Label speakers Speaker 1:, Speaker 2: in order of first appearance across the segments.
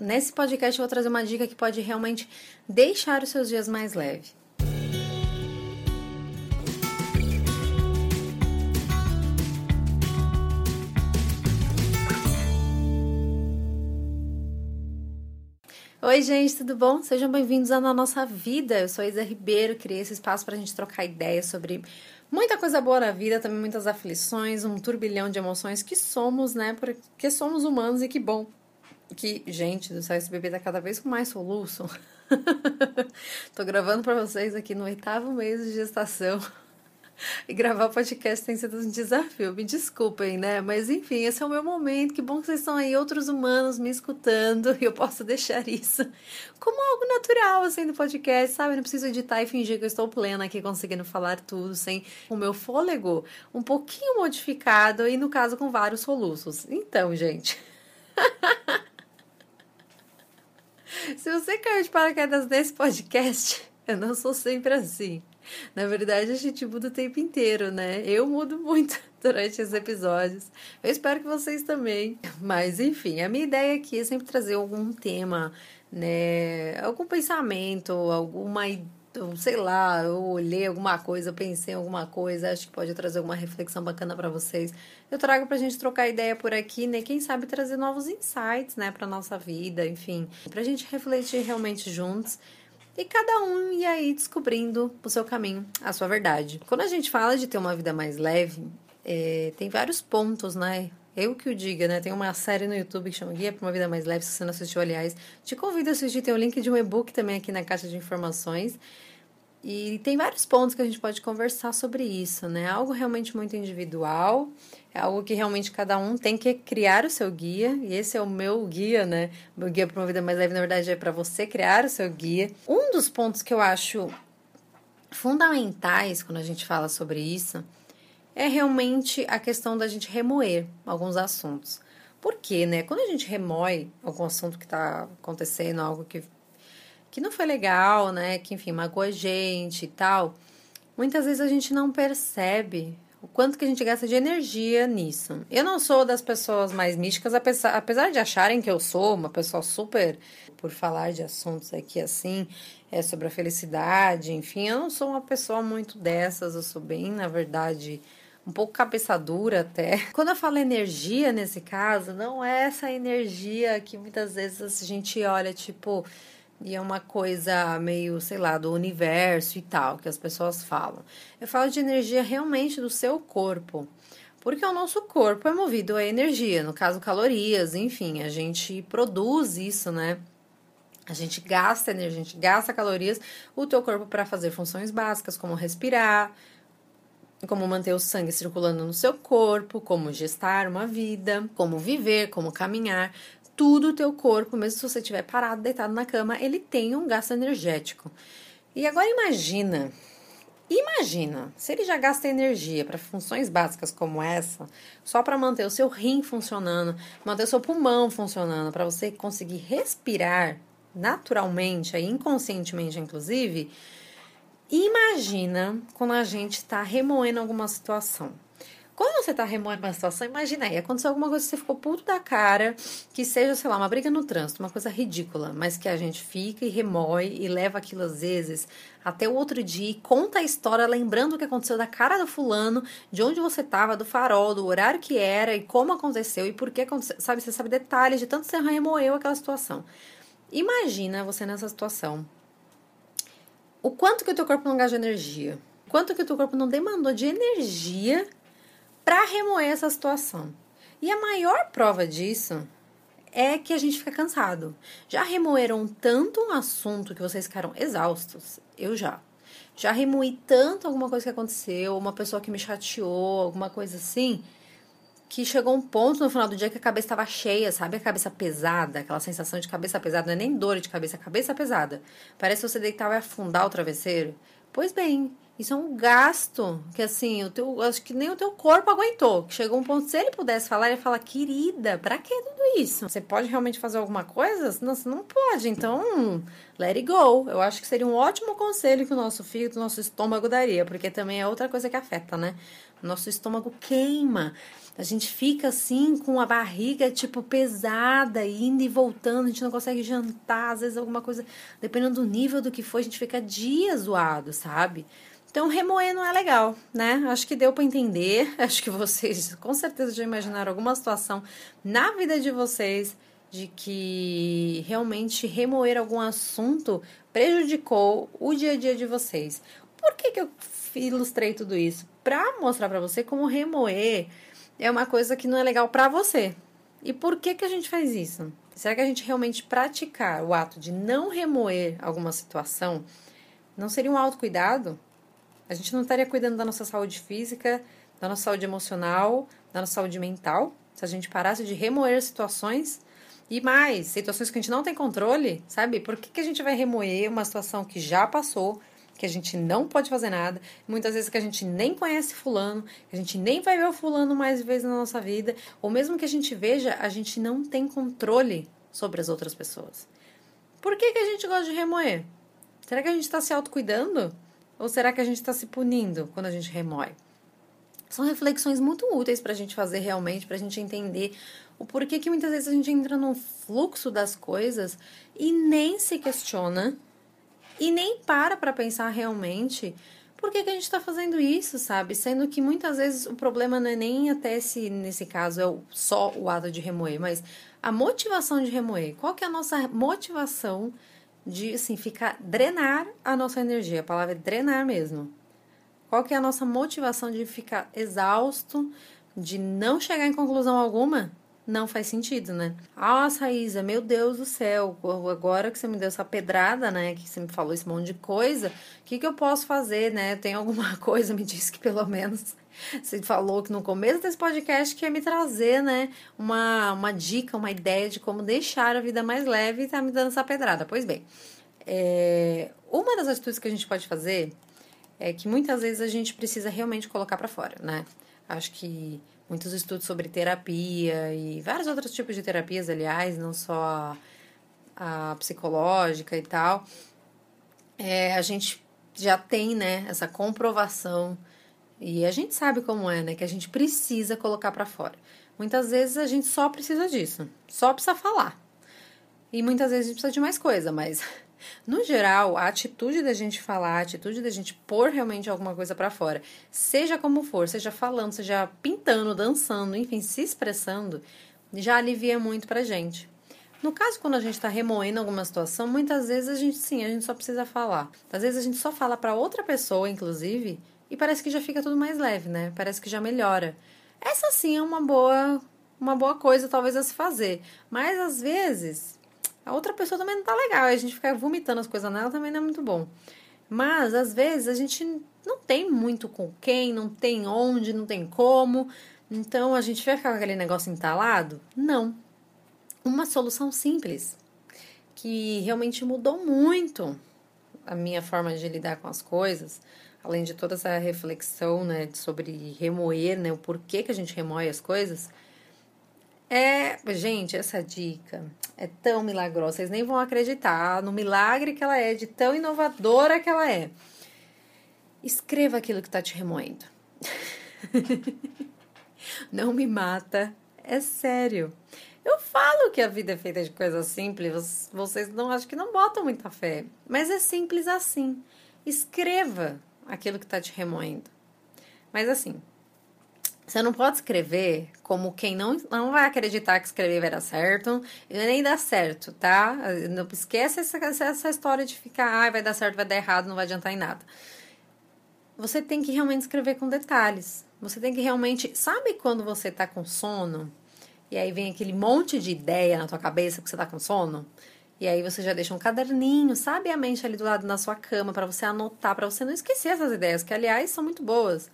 Speaker 1: nesse podcast eu vou trazer uma dica que pode realmente deixar os seus dias mais leves. Oi, gente, tudo bom? Sejam bem-vindos à Nossa Vida. Eu sou Isa Ribeiro, criei esse espaço para a gente trocar ideias sobre muita coisa boa na vida, também muitas aflições, um turbilhão de emoções que somos, né? Porque somos humanos e que bom. Que, gente do céu, esse bebê tá cada vez com mais soluço. Tô gravando para vocês aqui no oitavo mês de gestação. E gravar podcast tem sido um desafio, me desculpem, né? Mas enfim, esse é o meu momento. Que bom que vocês estão aí, outros humanos me escutando, e eu posso deixar isso como algo natural, assim, no podcast, sabe? Não preciso editar e fingir que eu estou plena aqui, conseguindo falar tudo sem o meu fôlego um pouquinho modificado, e no caso com vários soluços. Então, gente. Se você caiu de paraquedas nesse podcast, eu não sou sempre assim. Na verdade, a gente muda o tempo inteiro, né? Eu mudo muito durante os episódios. Eu espero que vocês também. Mas, enfim, a minha ideia aqui é sempre trazer algum tema, né? Algum pensamento, alguma sei lá, eu olhei alguma coisa, pensei em alguma coisa, acho que pode trazer alguma reflexão bacana para vocês. Eu trago pra gente trocar ideia por aqui, né? Quem sabe trazer novos insights, né, pra nossa vida, enfim, pra gente refletir realmente juntos e cada um ir aí descobrindo o seu caminho, a sua verdade. Quando a gente fala de ter uma vida mais leve, é, tem vários pontos, né? Eu que o diga, né? Tem uma série no YouTube que chama Guia para uma Vida Mais Leve, se você não assistiu, aliás. Te convido a assistir, tem o link de um e-book também aqui na caixa de informações. E tem vários pontos que a gente pode conversar sobre isso, né? Algo realmente muito individual, é algo que realmente cada um tem que criar o seu guia, e esse é o meu guia, né? O meu guia para uma vida mais leve, na verdade, é para você criar o seu guia. Um dos pontos que eu acho fundamentais quando a gente fala sobre isso é realmente a questão da gente remoer alguns assuntos. Por quê, né? Quando a gente remoe algum assunto que está acontecendo, algo que que não foi legal, né? Que enfim, magoou a gente e tal. Muitas vezes a gente não percebe o quanto que a gente gasta de energia nisso. Eu não sou das pessoas mais místicas, apesar, apesar de acharem que eu sou uma pessoa super por falar de assuntos aqui assim, é sobre a felicidade, enfim, eu não sou uma pessoa muito dessas, eu sou bem, na verdade, um pouco cabeça dura até. Quando eu falo energia nesse caso, não é essa energia que muitas vezes a gente olha tipo e é uma coisa meio, sei lá, do universo e tal, que as pessoas falam. Eu falo de energia realmente do seu corpo. Porque o nosso corpo é movido a energia, no caso calorias, enfim, a gente produz isso, né? A gente gasta energia, a gente gasta calorias, o teu corpo para fazer funções básicas, como respirar, como manter o sangue circulando no seu corpo, como gestar uma vida, como viver, como caminhar tudo o teu corpo, mesmo se você estiver parado, deitado na cama, ele tem um gasto energético. E agora imagina, imagina, se ele já gasta energia para funções básicas como essa, só para manter o seu rim funcionando, manter o seu pulmão funcionando, para você conseguir respirar naturalmente, inconscientemente inclusive, imagina quando a gente está remoendo alguma situação. Quando você tá remoendo uma situação, imagina aí, aconteceu alguma coisa que você ficou puto da cara, que seja, sei lá, uma briga no trânsito, uma coisa ridícula, mas que a gente fica e remoe e leva aquilo às vezes até o outro dia e conta a história lembrando o que aconteceu da cara do fulano, de onde você tava, do farol, do horário que era e como aconteceu e por que aconteceu, sabe? Você sabe detalhes de tanto você remoeu aquela situação. Imagina você nessa situação. O quanto que o teu corpo não gasta energia. Quanto que o teu corpo não demandou de energia para remoer essa situação. E a maior prova disso é que a gente fica cansado. Já remoeram tanto um assunto que vocês ficaram exaustos? Eu já. Já remoí tanto alguma coisa que aconteceu, uma pessoa que me chateou, alguma coisa assim, que chegou um ponto no final do dia que a cabeça estava cheia, sabe? A cabeça pesada, aquela sensação de cabeça pesada, não é nem dor de cabeça, é cabeça pesada. Parece que você deitar e afundar o travesseiro. Pois bem, isso é um gasto que, assim, o teu, acho que nem o teu corpo aguentou. Chegou um ponto, se ele pudesse falar, ele ia falar, querida, pra que tudo isso? Você pode realmente fazer alguma coisa? Não, você não pode, então, let it go. Eu acho que seria um ótimo conselho que o nosso fígado, o nosso estômago daria, porque também é outra coisa que afeta, né? nosso estômago queima. A gente fica assim com a barriga tipo pesada, indo e voltando, a gente não consegue jantar, às vezes alguma coisa, dependendo do nível do que for, a gente fica dias zoado, sabe? Então, remoer não é legal, né? Acho que deu para entender. Acho que vocês com certeza já imaginaram alguma situação na vida de vocês de que realmente remoer algum assunto prejudicou o dia a dia de vocês. Por que, que eu ilustrei tudo isso? Para mostrar para você como remoer é uma coisa que não é legal para você. E por que, que a gente faz isso? Será que a gente realmente praticar o ato de não remoer alguma situação não seria um autocuidado? A gente não estaria cuidando da nossa saúde física, da nossa saúde emocional, da nossa saúde mental, se a gente parasse de remoer situações e mais, situações que a gente não tem controle, sabe? Por que, que a gente vai remoer uma situação que já passou, que a gente não pode fazer nada, muitas vezes que a gente nem conhece fulano, que a gente nem vai ver o fulano mais vezes na nossa vida, ou mesmo que a gente veja, a gente não tem controle sobre as outras pessoas. Por que, que a gente gosta de remoer? Será que a gente está se autocuidando? Ou será que a gente está se punindo quando a gente remoe? São reflexões muito úteis para a gente fazer realmente, para a gente entender o porquê que muitas vezes a gente entra no fluxo das coisas e nem se questiona e nem para para pensar realmente por que, que a gente está fazendo isso, sabe? Sendo que muitas vezes o problema não é nem até se, nesse caso, é só o ato de remoer, mas a motivação de remoer. Qual que é a nossa motivação de assim, ficar drenar a nossa energia. A palavra é drenar mesmo. Qual que é a nossa motivação de ficar exausto, de não chegar em conclusão alguma? Não faz sentido, né? Nossa, Isa, meu Deus do céu, agora que você me deu essa pedrada, né? Que você me falou esse monte de coisa, o que, que eu posso fazer, né? Tem alguma coisa, me diz que pelo menos você falou que no começo desse podcast que ia me trazer, né, uma, uma dica, uma ideia de como deixar a vida mais leve e tá me dando essa pedrada. Pois bem, é, uma das atitudes que a gente pode fazer é que muitas vezes a gente precisa realmente colocar para fora, né? Acho que muitos estudos sobre terapia e vários outros tipos de terapias, aliás, não só a, a psicológica e tal, é, a gente já tem, né, essa comprovação e a gente sabe como é, né? Que a gente precisa colocar para fora. Muitas vezes a gente só precisa disso, só precisa falar. E muitas vezes a gente precisa de mais coisa, mas no geral, a atitude da gente falar, a atitude da gente pôr realmente alguma coisa para fora, seja como for, seja falando, seja pintando, dançando, enfim, se expressando, já alivia muito pra gente. No caso, quando a gente está remoendo alguma situação, muitas vezes a gente sim, a gente só precisa falar. Às vezes a gente só fala para outra pessoa, inclusive, e parece que já fica tudo mais leve, né? Parece que já melhora. Essa sim é uma boa, uma boa coisa talvez a se fazer, mas às vezes a outra pessoa também não tá legal, a gente ficar vomitando as coisas nela também não é muito bom. Mas às vezes a gente não tem muito com quem, não tem onde, não tem como. Então a gente vai ficar com aquele negócio entalado? Não. Uma solução simples que realmente mudou muito a minha forma de lidar com as coisas além de toda essa reflexão, né, sobre remoer, né, o porquê que a gente remoe as coisas, é, gente, essa dica é tão milagrosa, vocês nem vão acreditar no milagre que ela é, de tão inovadora que ela é. Escreva aquilo que está te remoendo. Não me mata, é sério. Eu falo que a vida é feita de coisas simples, vocês não acho que não botam muita fé, mas é simples assim. Escreva aquilo que está te remoendo. Mas assim, você não pode escrever como quem não, não vai acreditar que escrever vai dar certo e nem dá certo, tá? Não esquece essa, essa história de ficar, ah, vai dar certo, vai dar errado, não vai adiantar em nada. Você tem que realmente escrever com detalhes. Você tem que realmente. Sabe quando você tá com sono? E aí vem aquele monte de ideia na tua cabeça que você tá com sono? E aí você já deixa um caderninho, sabiamente ali do lado da sua cama para você anotar, para você não esquecer essas ideias, que aliás são muito boas.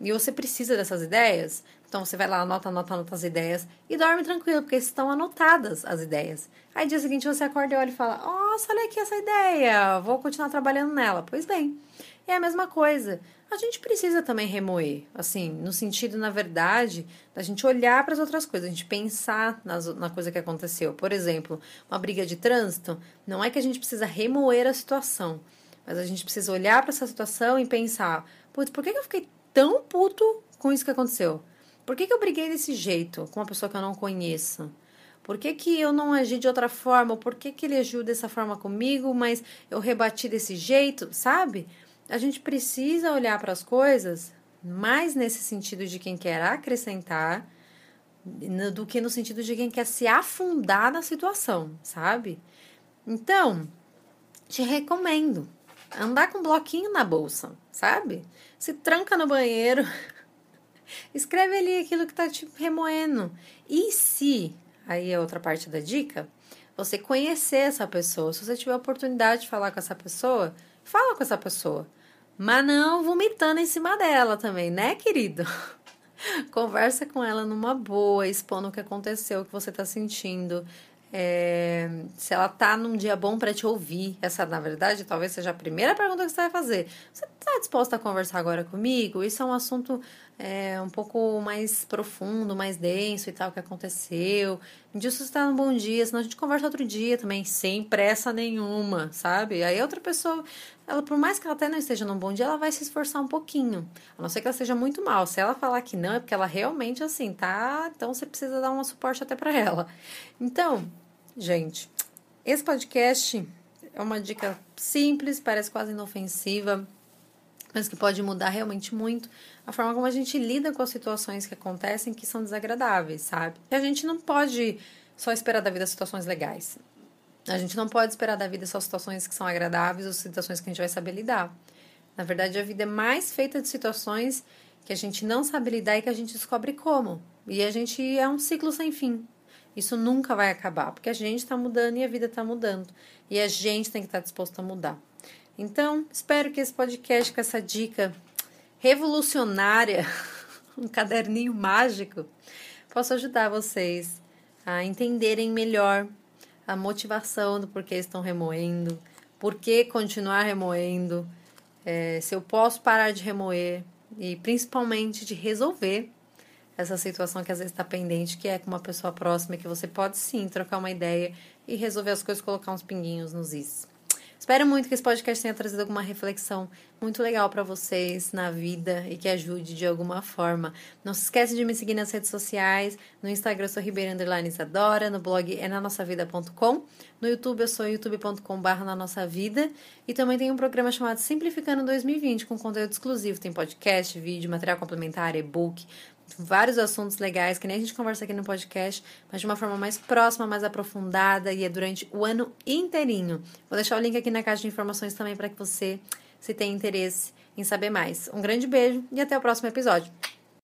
Speaker 1: E você precisa dessas ideias, então você vai lá, anota, anota, anota as ideias e dorme tranquilo, porque estão anotadas as ideias. Aí dia seguinte você acorda e olha e fala: Nossa, olha aqui essa ideia, vou continuar trabalhando nela. Pois bem, é a mesma coisa a gente precisa também remoer, assim, no sentido, na verdade, da gente olhar para as outras coisas, a gente pensar nas, na coisa que aconteceu. Por exemplo, uma briga de trânsito, não é que a gente precisa remoer a situação, mas a gente precisa olhar para essa situação e pensar, putz, por que eu fiquei tão puto com isso que aconteceu? Por que, que eu briguei desse jeito com uma pessoa que eu não conheço? Por que, que eu não agi de outra forma? Por que, que ele agiu dessa forma comigo, mas eu rebati desse jeito, sabe? A gente precisa olhar para as coisas mais nesse sentido de quem quer acrescentar do que no sentido de quem quer se afundar na situação, sabe? Então, te recomendo andar com um bloquinho na bolsa, sabe? Se tranca no banheiro, escreve ali aquilo que tá te remoendo. E se, aí é outra parte da dica, você conhecer essa pessoa, se você tiver a oportunidade de falar com essa pessoa, fala com essa pessoa. Mas não vomitando em cima dela também, né, querido? Conversa com ela numa boa, expondo o que aconteceu, o que você está sentindo. É, se ela tá num dia bom para te ouvir. Essa, na verdade, talvez seja a primeira pergunta que você vai fazer. Você está disposta a conversar agora comigo? Isso é um assunto é, um pouco mais profundo, mais denso e tal, que aconteceu. Um dia você está num bom dia, senão a gente conversa outro dia também, sem pressa nenhuma, sabe? Aí outra pessoa, ela, por mais que ela até não esteja num bom dia, ela vai se esforçar um pouquinho. A não ser que ela seja muito mal. Se ela falar que não, é porque ela realmente, assim, tá. Então você precisa dar um suporte até para ela. Então, gente, esse podcast é uma dica simples, parece quase inofensiva mas que pode mudar realmente muito a forma como a gente lida com as situações que acontecem que são desagradáveis, sabe? E a gente não pode só esperar da vida situações legais. A gente não pode esperar da vida só situações que são agradáveis ou situações que a gente vai saber lidar. Na verdade, a vida é mais feita de situações que a gente não sabe lidar e que a gente descobre como. E a gente é um ciclo sem fim. Isso nunca vai acabar, porque a gente está mudando e a vida está mudando. E a gente tem que estar tá disposto a mudar. Então, espero que esse podcast com essa dica revolucionária, um caderninho mágico, possa ajudar vocês a entenderem melhor a motivação do porquê estão remoendo, por que continuar remoendo, é, se eu posso parar de remoer e principalmente de resolver essa situação que às vezes está pendente, que é com uma pessoa próxima que você pode sim trocar uma ideia e resolver as coisas, colocar uns pinguinhos nos is. Espero muito que esse podcast tenha trazido alguma reflexão muito legal para vocês na vida e que ajude de alguma forma. Não se esquece de me seguir nas redes sociais. No Instagram eu sou Ribeira Underline Isadora, no blog é na nossa vida.com. No YouTube eu sou youtube.com.br na nossa vida. E também tem um programa chamado Simplificando 2020 com conteúdo exclusivo. Tem podcast, vídeo, material complementar, e-book, vários assuntos legais que nem a gente conversa aqui no podcast, mas de uma forma mais próxima, mais aprofundada e é durante o ano inteirinho. Vou deixar o link aqui na caixa de informações também para que você, se tem interesse em saber mais. Um grande beijo e até o próximo episódio.